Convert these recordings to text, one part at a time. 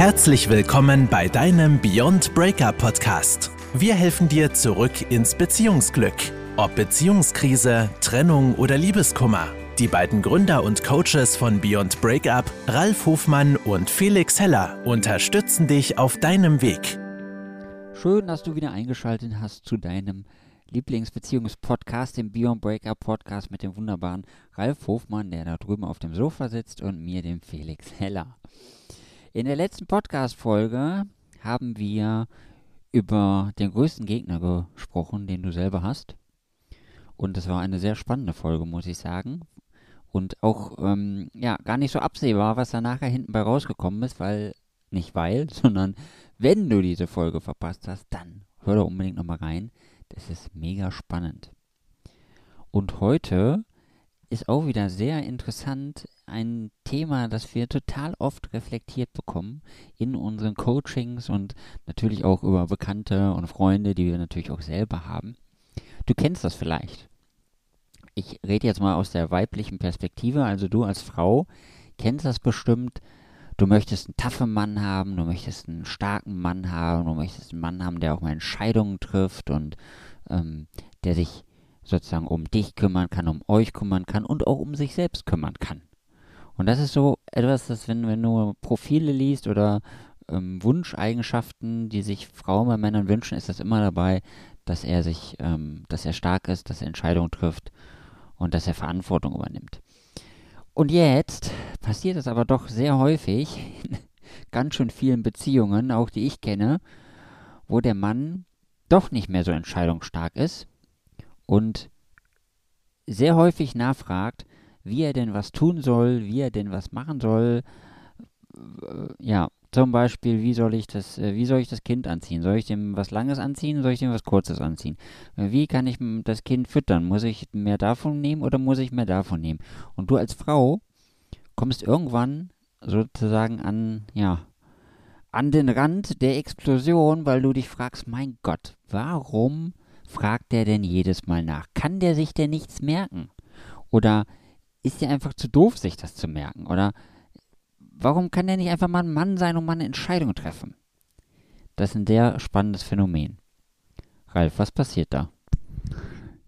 Herzlich willkommen bei deinem Beyond Breakup Podcast. Wir helfen dir zurück ins Beziehungsglück. Ob Beziehungskrise, Trennung oder Liebeskummer. Die beiden Gründer und Coaches von Beyond Breakup, Ralf Hofmann und Felix Heller, unterstützen dich auf deinem Weg. Schön, dass du wieder eingeschaltet hast zu deinem Lieblingsbeziehungspodcast, dem Beyond Breakup Podcast mit dem wunderbaren Ralf Hofmann, der da drüben auf dem Sofa sitzt, und mir, dem Felix Heller. In der letzten Podcast-Folge haben wir über den größten Gegner gesprochen, den du selber hast. Und das war eine sehr spannende Folge, muss ich sagen. Und auch, ähm, ja, gar nicht so absehbar, was da nachher hinten bei rausgekommen ist, weil, nicht weil, sondern wenn du diese Folge verpasst hast, dann hör doch unbedingt nochmal rein. Das ist mega spannend. Und heute ist auch wieder sehr interessant ein Thema, das wir total oft reflektiert bekommen in unseren Coachings und natürlich auch über Bekannte und Freunde, die wir natürlich auch selber haben. Du kennst das vielleicht. Ich rede jetzt mal aus der weiblichen Perspektive, also du als Frau kennst das bestimmt. Du möchtest einen taffen Mann haben, du möchtest einen starken Mann haben, du möchtest einen Mann haben, der auch mal Entscheidungen trifft und ähm, der sich sozusagen um dich kümmern kann, um euch kümmern kann und auch um sich selbst kümmern kann. Und das ist so etwas, das, wenn, wenn du Profile liest oder ähm, Wunscheigenschaften, die sich Frauen bei Männern wünschen, ist das immer dabei, dass er sich, ähm, dass er stark ist, dass er Entscheidungen trifft und dass er Verantwortung übernimmt. Und jetzt passiert es aber doch sehr häufig, in ganz schön vielen Beziehungen, auch die ich kenne, wo der Mann doch nicht mehr so entscheidungsstark ist und sehr häufig nachfragt, wie er denn was tun soll, wie er denn was machen soll. Ja, zum Beispiel, wie soll ich das, äh, wie soll ich das Kind anziehen? Soll ich dem was Langes anziehen? Soll ich dem was Kurzes anziehen? Wie kann ich das Kind füttern? Muss ich mehr davon nehmen oder muss ich mehr davon nehmen? Und du als Frau kommst irgendwann sozusagen an, ja, an den Rand der Explosion, weil du dich fragst, mein Gott, warum fragt der denn jedes Mal nach? Kann der sich denn nichts merken? Oder ist dir einfach zu doof, sich das zu merken? Oder warum kann der nicht einfach mal ein Mann sein und mal eine Entscheidung treffen? Das ist ein sehr spannendes Phänomen. Ralf, was passiert da?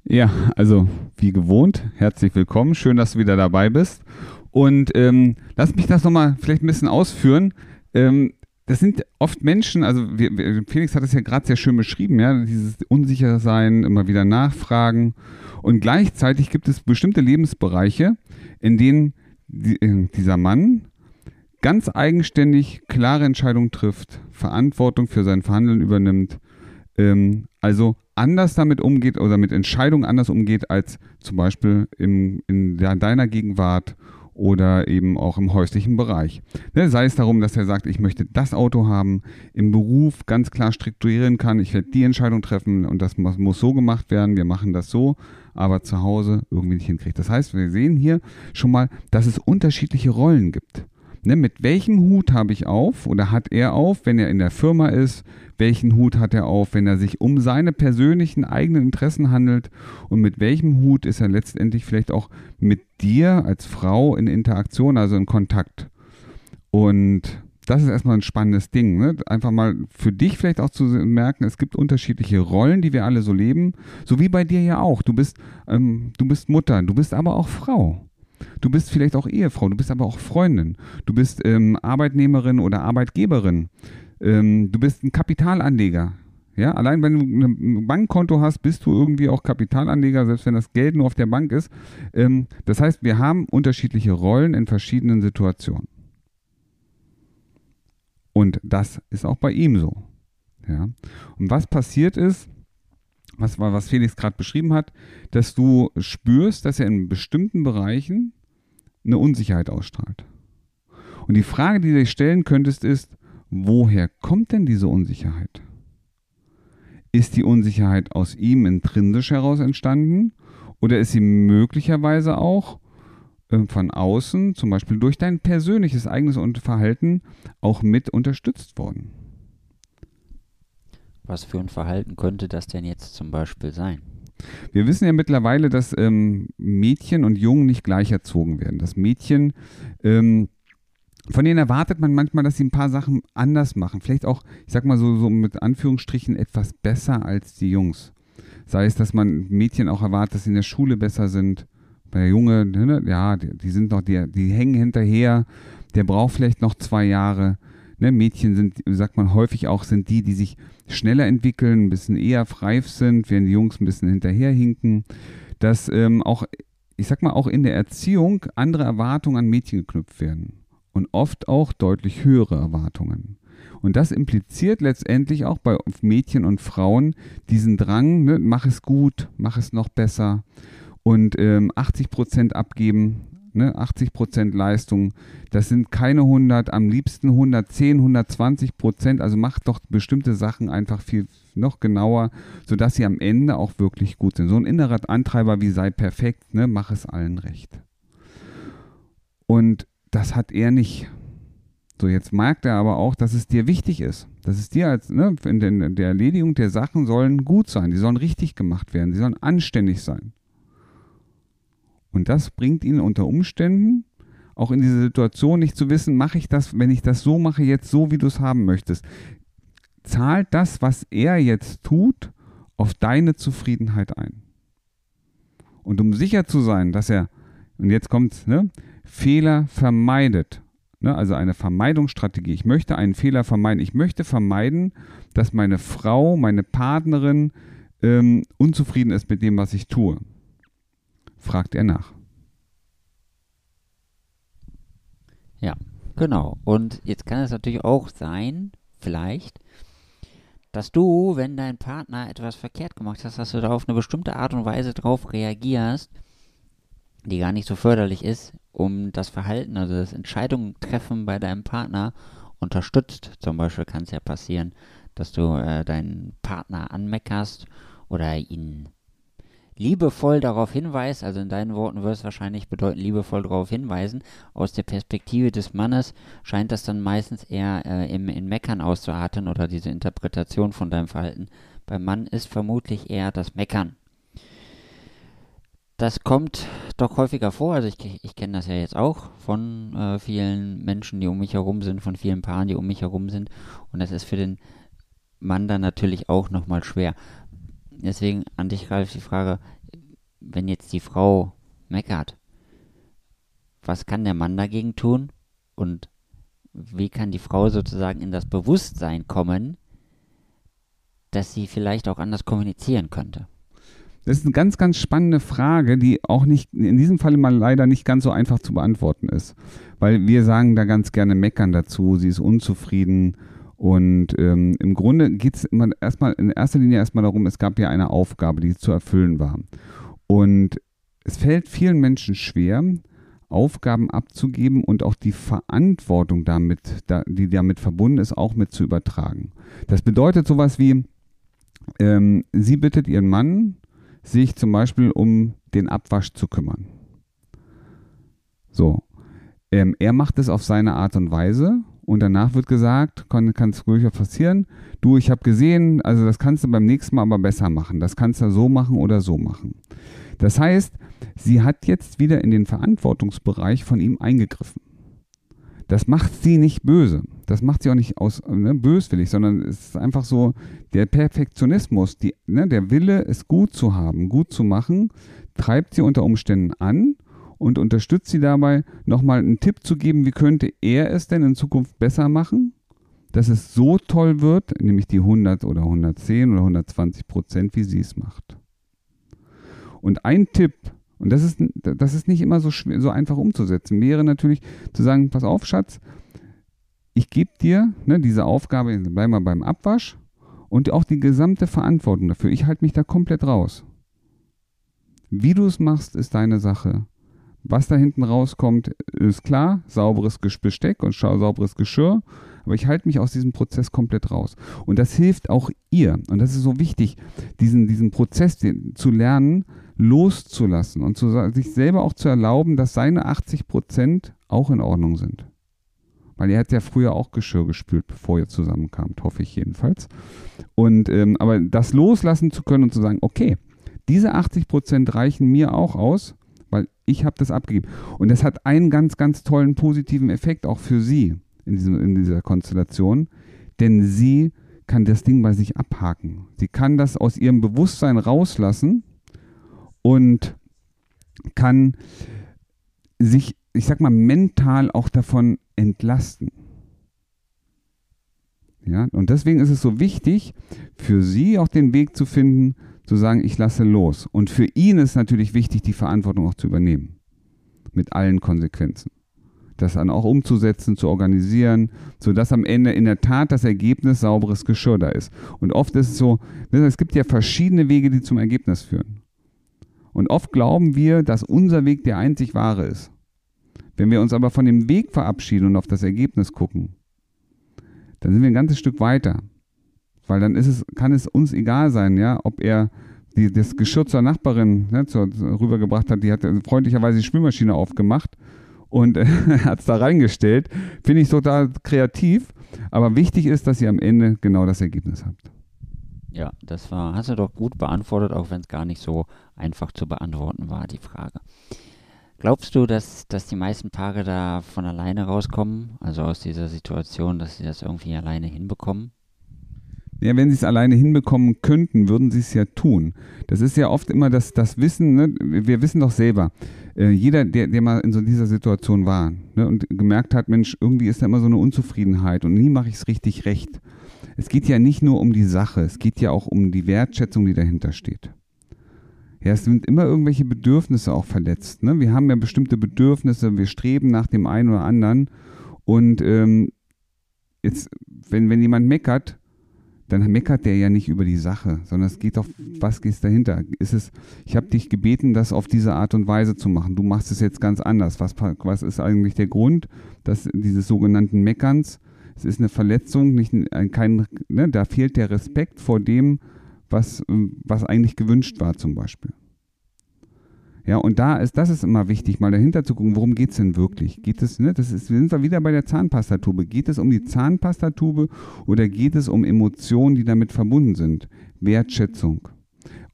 Ja, also wie gewohnt, herzlich willkommen. Schön, dass du wieder dabei bist. Und ähm, lass mich das nochmal vielleicht ein bisschen ausführen. Ähm, das sind oft Menschen, also wir, wir, Felix hat es ja gerade sehr schön beschrieben, ja, dieses unsichere Sein, immer wieder nachfragen. Und gleichzeitig gibt es bestimmte Lebensbereiche, in denen die, äh, dieser Mann ganz eigenständig klare Entscheidungen trifft, Verantwortung für sein Verhandeln übernimmt, ähm, also anders damit umgeht oder mit Entscheidungen anders umgeht als zum Beispiel im, in deiner Gegenwart oder eben auch im häuslichen Bereich. Ne, sei es darum, dass er sagt, ich möchte das Auto haben, im Beruf ganz klar strukturieren kann, ich werde die Entscheidung treffen und das muss so gemacht werden, wir machen das so, aber zu Hause irgendwie nicht hinkriegt. Das heißt, wir sehen hier schon mal, dass es unterschiedliche Rollen gibt. Ne, mit welchem Hut habe ich auf oder hat er auf, wenn er in der Firma ist? Welchen Hut hat er auf, wenn er sich um seine persönlichen eigenen Interessen handelt? Und mit welchem Hut ist er letztendlich vielleicht auch mit dir als Frau in Interaktion, also in Kontakt? Und das ist erstmal ein spannendes Ding. Ne? Einfach mal für dich vielleicht auch zu merken, es gibt unterschiedliche Rollen, die wir alle so leben. So wie bei dir ja auch. Du bist, ähm, du bist Mutter, du bist aber auch Frau. Du bist vielleicht auch Ehefrau, du bist aber auch Freundin. Du bist ähm, Arbeitnehmerin oder Arbeitgeberin. Ähm, du bist ein Kapitalanleger. Ja, allein wenn du ein Bankkonto hast, bist du irgendwie auch Kapitalanleger, selbst wenn das Geld nur auf der Bank ist. Ähm, das heißt, wir haben unterschiedliche Rollen in verschiedenen Situationen. Und das ist auch bei ihm so. Ja. Und was passiert ist, was, was Felix gerade beschrieben hat, dass du spürst, dass er in bestimmten Bereichen eine Unsicherheit ausstrahlt. Und die Frage, die du dir stellen könntest, ist, woher kommt denn diese Unsicherheit? Ist die Unsicherheit aus ihm intrinsisch heraus entstanden oder ist sie möglicherweise auch äh, von außen, zum Beispiel durch dein persönliches eigenes Verhalten, auch mit unterstützt worden? Was für ein Verhalten könnte das denn jetzt zum Beispiel sein? Wir wissen ja mittlerweile, dass ähm, Mädchen und Jungen nicht gleich erzogen werden. Dass Mädchen ähm, von denen erwartet man manchmal, dass sie ein paar Sachen anders machen. Vielleicht auch, ich sag mal so, so mit Anführungsstrichen etwas besser als die Jungs. Sei es, dass man Mädchen auch erwartet, dass sie in der Schule besser sind. Bei der Junge, ne, ja, die, die sind noch, die, die hängen hinterher. Der braucht vielleicht noch zwei Jahre. Ne, Mädchen sind, sagt man häufig auch, sind die, die sich schneller entwickeln, ein bisschen eher reif sind, während die Jungs ein bisschen hinterherhinken. Dass ähm, auch, ich sag mal, auch in der Erziehung andere Erwartungen an Mädchen geknüpft werden und oft auch deutlich höhere Erwartungen. Und das impliziert letztendlich auch bei Mädchen und Frauen diesen Drang, ne, mach es gut, mach es noch besser und ähm, 80 Prozent abgeben, ne, 80 Prozent Leistung, das sind keine 100, am liebsten 110, 120 Prozent, also macht doch bestimmte Sachen einfach viel noch genauer, sodass sie am Ende auch wirklich gut sind. So ein innerer Antreiber wie sei perfekt, ne, mach es allen recht. Und das hat er nicht. So, jetzt merkt er aber auch, dass es dir wichtig ist. Dass es dir als, ne, in der, Erledigung der Sachen sollen gut sein, die sollen richtig gemacht werden, die sollen anständig sein. Und das bringt ihn unter Umständen auch in diese Situation nicht zu wissen, mache ich das, wenn ich das so mache, jetzt so, wie du es haben möchtest. Zahlt das, was er jetzt tut, auf deine Zufriedenheit ein. Und um sicher zu sein, dass er, und jetzt kommt ne, Fehler vermeidet. Ne, also eine Vermeidungsstrategie. Ich möchte einen Fehler vermeiden. Ich möchte vermeiden, dass meine Frau, meine Partnerin ähm, unzufrieden ist mit dem, was ich tue. Fragt er nach. Ja, genau. Und jetzt kann es natürlich auch sein, vielleicht, dass du, wenn dein Partner etwas verkehrt gemacht hast, dass du da auf eine bestimmte Art und Weise drauf reagierst, die gar nicht so förderlich ist, um das Verhalten, also das Entscheidungen treffen bei deinem Partner unterstützt. Zum Beispiel kann es ja passieren, dass du äh, deinen Partner anmeckerst oder ihn liebevoll darauf hinweist, also in deinen Worten würde es wahrscheinlich bedeuten, liebevoll darauf hinweisen. Aus der Perspektive des Mannes scheint das dann meistens eher äh, im, in Meckern auszuarten oder diese Interpretation von deinem Verhalten. Beim Mann ist vermutlich eher das Meckern. Das kommt doch häufiger vor. Also ich, ich kenne das ja jetzt auch von äh, vielen Menschen, die um mich herum sind, von vielen Paaren, die um mich herum sind. Und das ist für den Mann dann natürlich auch nochmal schwer. Deswegen an dich, Ralf, die Frage, wenn jetzt die Frau meckert, was kann der Mann dagegen tun? Und wie kann die Frau sozusagen in das Bewusstsein kommen, dass sie vielleicht auch anders kommunizieren könnte? Das ist eine ganz, ganz spannende Frage, die auch nicht in diesem Fall mal leider nicht ganz so einfach zu beantworten ist. Weil wir sagen da ganz gerne meckern dazu, sie ist unzufrieden. Und ähm, im Grunde geht es erstmal in erster Linie erstmal darum, es gab ja eine Aufgabe, die zu erfüllen war. Und es fällt vielen Menschen schwer, Aufgaben abzugeben und auch die Verantwortung damit, die damit verbunden ist, auch mit zu übertragen. Das bedeutet sowas wie, ähm, sie bittet ihren Mann, sich zum Beispiel um den Abwasch zu kümmern. So. Ähm, er macht es auf seine Art und Weise und danach wird gesagt, kann es durchaus passieren, du, ich habe gesehen, also das kannst du beim nächsten Mal aber besser machen. Das kannst du so machen oder so machen. Das heißt, sie hat jetzt wieder in den Verantwortungsbereich von ihm eingegriffen. Das macht sie nicht böse. Das macht sie auch nicht aus ne, böswillig, sondern es ist einfach so der Perfektionismus, die, ne, der Wille, es gut zu haben, gut zu machen, treibt sie unter Umständen an und unterstützt sie dabei, nochmal einen Tipp zu geben, wie könnte er es denn in Zukunft besser machen, dass es so toll wird, nämlich die 100 oder 110 oder 120 Prozent, wie sie es macht. Und ein Tipp, und das ist, das ist nicht immer so, schwer, so einfach umzusetzen. Wäre natürlich zu sagen, pass auf, Schatz, ich gebe dir ne, diese Aufgabe, bleib mal beim Abwasch und auch die gesamte Verantwortung dafür. Ich halte mich da komplett raus. Wie du es machst, ist deine Sache. Was da hinten rauskommt, ist klar. Sauberes Besteck und sauberes Geschirr. Aber ich halte mich aus diesem Prozess komplett raus. Und das hilft auch ihr. Und das ist so wichtig, diesen, diesen Prozess zu lernen, loszulassen und zu, sich selber auch zu erlauben, dass seine 80 Prozent auch in Ordnung sind. Weil er hat ja früher auch Geschirr gespült, bevor ihr zusammenkamt, hoffe ich jedenfalls. Und ähm, aber das loslassen zu können und zu sagen, okay, diese 80 Prozent reichen mir auch aus, ich habe das abgegeben. Und das hat einen ganz, ganz tollen positiven Effekt auch für sie in, diesem, in dieser Konstellation, denn sie kann das Ding bei sich abhaken. Sie kann das aus ihrem Bewusstsein rauslassen und kann sich, ich sag mal, mental auch davon entlasten. Ja, und deswegen ist es so wichtig, für sie auch den Weg zu finden, zu sagen, ich lasse los. Und für ihn ist natürlich wichtig, die Verantwortung auch zu übernehmen. Mit allen Konsequenzen. Das dann auch umzusetzen, zu organisieren, sodass am Ende in der Tat das Ergebnis sauberes Geschirr da ist. Und oft ist es so, es gibt ja verschiedene Wege, die zum Ergebnis führen. Und oft glauben wir, dass unser Weg der einzig wahre ist. Wenn wir uns aber von dem Weg verabschieden und auf das Ergebnis gucken, dann sind wir ein ganzes Stück weiter. Weil dann ist es, kann es uns egal sein, ja, ob er die, das Geschirr zur Nachbarin ne, zur, rübergebracht hat, die hat freundlicherweise die Spülmaschine aufgemacht und äh, hat es da reingestellt. Finde ich total kreativ. Aber wichtig ist, dass ihr am Ende genau das Ergebnis habt. Ja, das war, hast du doch gut beantwortet, auch wenn es gar nicht so einfach zu beantworten war, die Frage. Glaubst du, dass, dass die meisten Paare da von alleine rauskommen, also aus dieser Situation, dass sie das irgendwie alleine hinbekommen? Ja, wenn sie es alleine hinbekommen könnten, würden sie es ja tun. Das ist ja oft immer das, das Wissen, ne? wir wissen doch selber, äh, jeder, der, der mal in so dieser Situation war ne? und gemerkt hat, Mensch, irgendwie ist da immer so eine Unzufriedenheit und nie mache ich es richtig recht. Es geht ja nicht nur um die Sache, es geht ja auch um die Wertschätzung, die dahinter steht. Ja, es sind immer irgendwelche Bedürfnisse auch verletzt. Ne? Wir haben ja bestimmte Bedürfnisse, wir streben nach dem einen oder anderen und ähm, jetzt, wenn, wenn jemand meckert, dann meckert der ja nicht über die Sache, sondern es geht doch, was geht dahinter? Ist es, ich habe dich gebeten, das auf diese Art und Weise zu machen. Du machst es jetzt ganz anders. Was, was ist eigentlich der Grund dass dieses sogenannten Meckerns? Es ist eine Verletzung, nicht ein, kein, ne, da fehlt der Respekt vor dem, was, was eigentlich gewünscht war, zum Beispiel. Ja, und da ist, das ist immer wichtig, mal dahinter zu gucken, worum geht es denn wirklich? Geht es, ne, das ist, sind wir wieder bei der Zahnpastatube. Geht es um die Zahnpastatube oder geht es um Emotionen, die damit verbunden sind? Wertschätzung,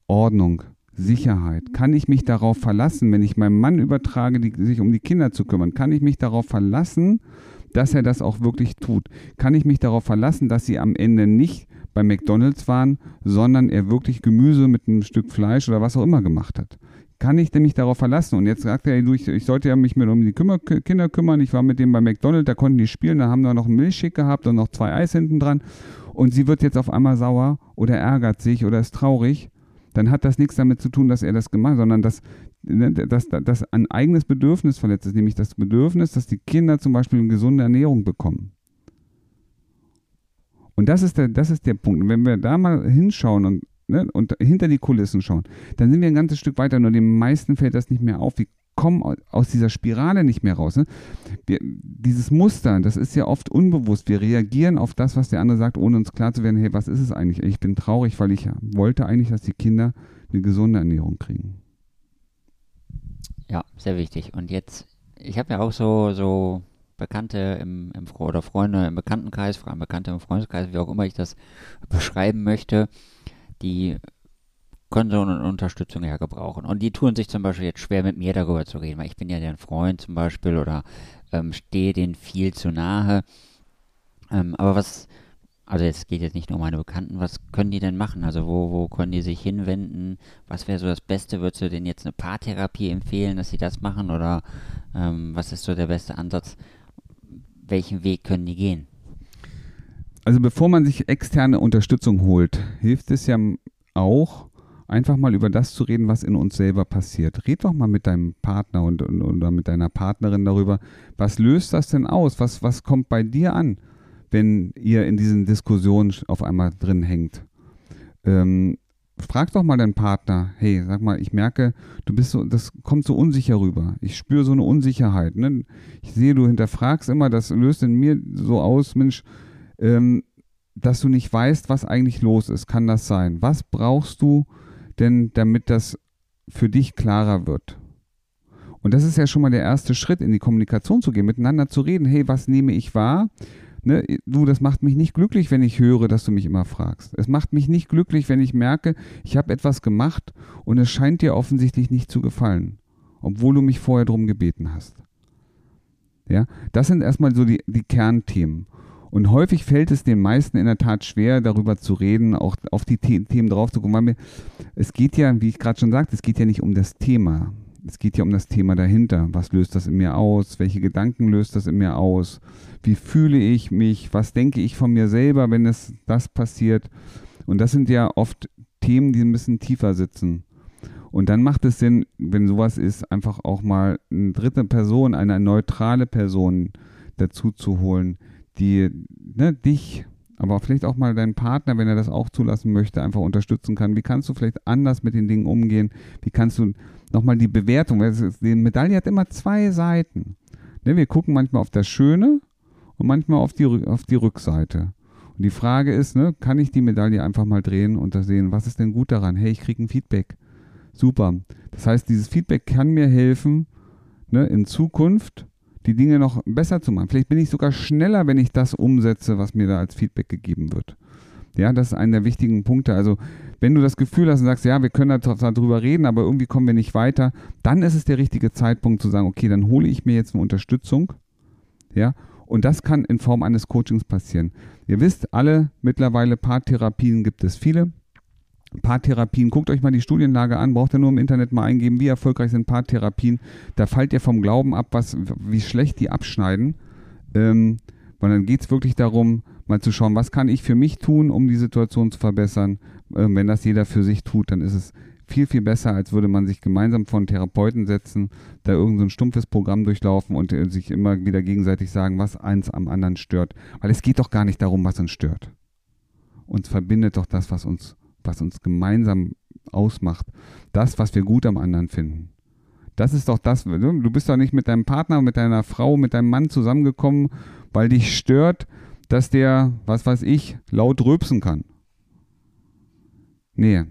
Ordnung, Sicherheit. Kann ich mich darauf verlassen, wenn ich meinem Mann übertrage, die, sich um die Kinder zu kümmern? Kann ich mich darauf verlassen, dass er das auch wirklich tut? Kann ich mich darauf verlassen, dass sie am Ende nicht bei McDonald's waren, sondern er wirklich Gemüse mit einem Stück Fleisch oder was auch immer gemacht hat? Kann ich denn mich darauf verlassen? Und jetzt sagt er, ich, ich sollte ja mich mit um die Kümmer, Kinder kümmern. Ich war mit dem bei McDonald's, da konnten die spielen, da haben wir noch einen Milchshake gehabt und noch zwei Eis hinten dran. Und sie wird jetzt auf einmal sauer oder ärgert sich oder ist traurig. Dann hat das nichts damit zu tun, dass er das gemacht hat, sondern dass, ne, dass, dass ein eigenes Bedürfnis verletzt ist, nämlich das Bedürfnis, dass die Kinder zum Beispiel eine gesunde Ernährung bekommen. Und das ist der, das ist der Punkt. Und wenn wir da mal hinschauen und ne, und hinter die Kulissen schauen, dann sind wir ein ganzes Stück weiter. Nur den meisten fällt das nicht mehr auf. Wir kommen aus dieser Spirale nicht mehr raus. Ne? Wir, dieses Muster, das ist ja oft unbewusst. Wir reagieren auf das, was der andere sagt, ohne uns klar zu werden, hey, was ist es eigentlich? Ich bin traurig, weil ich wollte eigentlich, dass die Kinder eine gesunde Ernährung kriegen. Ja, sehr wichtig. Und jetzt, ich habe ja auch so, so Bekannte im, im oder Freunde im Bekanntenkreis, vor allem Bekannte im Freundeskreis, wie auch immer ich das beschreiben möchte, die können so eine Unterstützung ja gebrauchen. Und die tun sich zum Beispiel jetzt schwer, mit mir darüber zu reden, weil ich bin ja deren Freund zum Beispiel oder ähm, stehe denen viel zu nahe. Ähm, aber was, also jetzt geht jetzt nicht nur um meine Bekannten, was können die denn machen? Also wo, wo können die sich hinwenden? Was wäre so das Beste? Würdest du denen jetzt eine Paartherapie empfehlen, dass sie das machen? Oder ähm, was ist so der beste Ansatz? Welchen Weg können die gehen? Also bevor man sich externe Unterstützung holt, hilft es ja auch, einfach mal über das zu reden, was in uns selber passiert. Red doch mal mit deinem Partner und, und, oder mit deiner Partnerin darüber, was löst das denn aus? Was, was kommt bei dir an, wenn ihr in diesen Diskussionen auf einmal drin hängt? Ähm, frag doch mal deinen Partner, hey, sag mal, ich merke, du bist so, das kommt so unsicher rüber. Ich spüre so eine Unsicherheit. Ne? Ich sehe, du hinterfragst immer, das löst in mir so aus, Mensch, ähm, dass du nicht weißt, was eigentlich los ist. Kann das sein? Was brauchst du denn, damit das für dich klarer wird? Und das ist ja schon mal der erste Schritt, in die Kommunikation zu gehen, miteinander zu reden. Hey, was nehme ich wahr? Ne, du, das macht mich nicht glücklich, wenn ich höre, dass du mich immer fragst. Es macht mich nicht glücklich, wenn ich merke, ich habe etwas gemacht und es scheint dir offensichtlich nicht zu gefallen. obwohl du mich vorher darum gebeten hast. Ja, das sind erstmal so die, die Kernthemen. Und häufig fällt es den meisten in der Tat schwer, darüber zu reden, auch auf die The Themen drauf zu kommen. Weil es geht ja, wie ich gerade schon sagte, es geht ja nicht um das Thema. Es geht ja um das Thema dahinter. Was löst das in mir aus? Welche Gedanken löst das in mir aus? Wie fühle ich mich? Was denke ich von mir selber, wenn es das passiert? Und das sind ja oft Themen, die ein bisschen tiefer sitzen. Und dann macht es Sinn, wenn sowas ist, einfach auch mal eine dritte Person, eine neutrale Person dazu zu holen, die ne, dich, aber vielleicht auch mal deinen Partner, wenn er das auch zulassen möchte, einfach unterstützen kann. Wie kannst du vielleicht anders mit den Dingen umgehen? Wie kannst du nochmal die Bewertung, weil die Medaille hat immer zwei Seiten. Ne, wir gucken manchmal auf das Schöne und manchmal auf die, auf die Rückseite. Und die Frage ist, ne, kann ich die Medaille einfach mal drehen und da sehen, was ist denn gut daran? Hey, ich kriege ein Feedback. Super. Das heißt, dieses Feedback kann mir helfen, ne, in Zukunft die Dinge noch besser zu machen. Vielleicht bin ich sogar schneller, wenn ich das umsetze, was mir da als Feedback gegeben wird. Ja, das ist einer der wichtigen Punkte. Also, wenn du das Gefühl hast und sagst, ja, wir können darüber reden, aber irgendwie kommen wir nicht weiter, dann ist es der richtige Zeitpunkt zu sagen, okay, dann hole ich mir jetzt eine Unterstützung. Ja, und das kann in Form eines Coachings passieren. Ihr wisst alle, mittlerweile Paartherapien gibt es viele. Paartherapien, guckt euch mal die Studienlage an, braucht ihr nur im Internet mal eingeben, wie erfolgreich sind Paartherapien. Da fallt ihr vom Glauben ab, was, wie schlecht die abschneiden. Ähm, weil dann geht es wirklich darum, mal zu schauen, was kann ich für mich tun, um die Situation zu verbessern. Ähm, wenn das jeder für sich tut, dann ist es viel, viel besser, als würde man sich gemeinsam von Therapeuten setzen, da irgendein so stumpfes Programm durchlaufen und äh, sich immer wieder gegenseitig sagen, was eins am anderen stört. Weil es geht doch gar nicht darum, was uns stört. Uns verbindet doch das, was uns was uns gemeinsam ausmacht. Das, was wir gut am anderen finden. Das ist doch das. Du bist doch nicht mit deinem Partner, mit deiner Frau, mit deinem Mann zusammengekommen, weil dich stört, dass der, was weiß ich, laut rülpsen kann. Nee,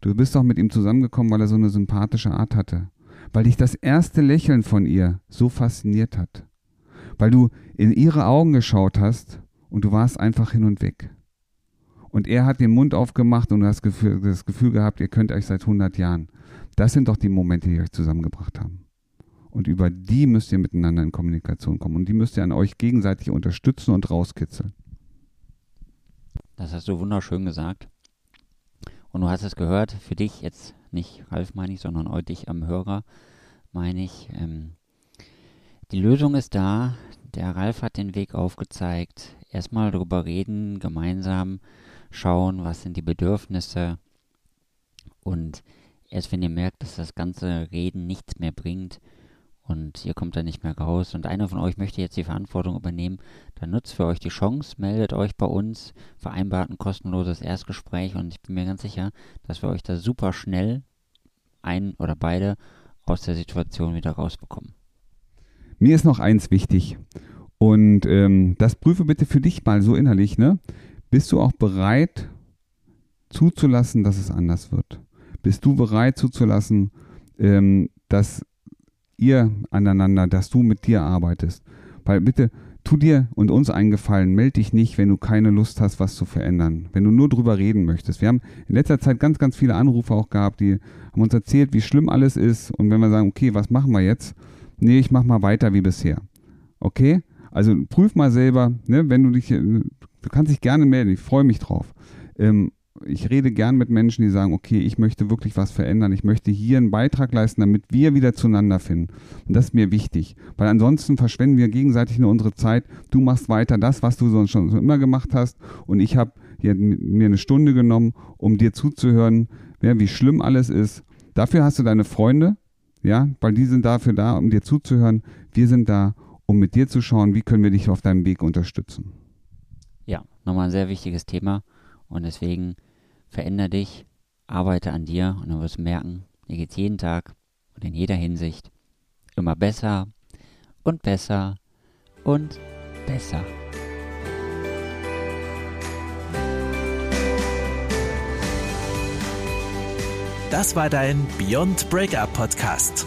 du bist doch mit ihm zusammengekommen, weil er so eine sympathische Art hatte. Weil dich das erste Lächeln von ihr so fasziniert hat. Weil du in ihre Augen geschaut hast und du warst einfach hin und weg. Und er hat den Mund aufgemacht und das Gefühl, das Gefühl gehabt, ihr könnt euch seit 100 Jahren. Das sind doch die Momente, die euch zusammengebracht haben. Und über die müsst ihr miteinander in Kommunikation kommen. Und die müsst ihr an euch gegenseitig unterstützen und rauskitzeln. Das hast du wunderschön gesagt. Und du hast es gehört, für dich jetzt nicht Ralf meine ich, sondern auch dich am Hörer meine ich. Ähm, die Lösung ist da. Der Ralf hat den Weg aufgezeigt. Erstmal darüber reden, gemeinsam schauen, was sind die Bedürfnisse. Und erst wenn ihr merkt, dass das ganze Reden nichts mehr bringt und ihr kommt da nicht mehr raus und einer von euch möchte jetzt die Verantwortung übernehmen, dann nutzt für euch die Chance, meldet euch bei uns, vereinbart ein kostenloses Erstgespräch und ich bin mir ganz sicher, dass wir euch da super schnell ein oder beide aus der Situation wieder rausbekommen. Mir ist noch eins wichtig und ähm, das prüfe bitte für dich mal so innerlich, ne? Bist du auch bereit zuzulassen, dass es anders wird? Bist du bereit zuzulassen, ähm, dass ihr aneinander, dass du mit dir arbeitest? Weil bitte, tu dir und uns einen Gefallen, melde dich nicht, wenn du keine Lust hast, was zu verändern. Wenn du nur drüber reden möchtest. Wir haben in letzter Zeit ganz, ganz viele Anrufe auch gehabt, die haben uns erzählt, wie schlimm alles ist. Und wenn wir sagen, okay, was machen wir jetzt? Nee, ich mach mal weiter wie bisher. Okay? Also prüf mal selber, ne, wenn du dich, Du kannst dich gerne melden, ich freue mich drauf. Ähm, ich rede gern mit Menschen, die sagen, okay, ich möchte wirklich was verändern, ich möchte hier einen Beitrag leisten, damit wir wieder zueinander finden. Und das ist mir wichtig, weil ansonsten verschwenden wir gegenseitig nur unsere Zeit. Du machst weiter das, was du sonst schon immer gemacht hast und ich habe mir eine Stunde genommen, um dir zuzuhören, ja, wie schlimm alles ist. Dafür hast du deine Freunde, ja, weil die sind dafür da, um dir zuzuhören. Wir sind da, um mit dir zu schauen, wie können wir dich auf deinem Weg unterstützen nochmal ein sehr wichtiges Thema. Und deswegen veränder dich, arbeite an dir und du wirst merken, dir geht es jeden Tag und in jeder Hinsicht immer besser und besser und besser. Das war dein Beyond Breakup Podcast.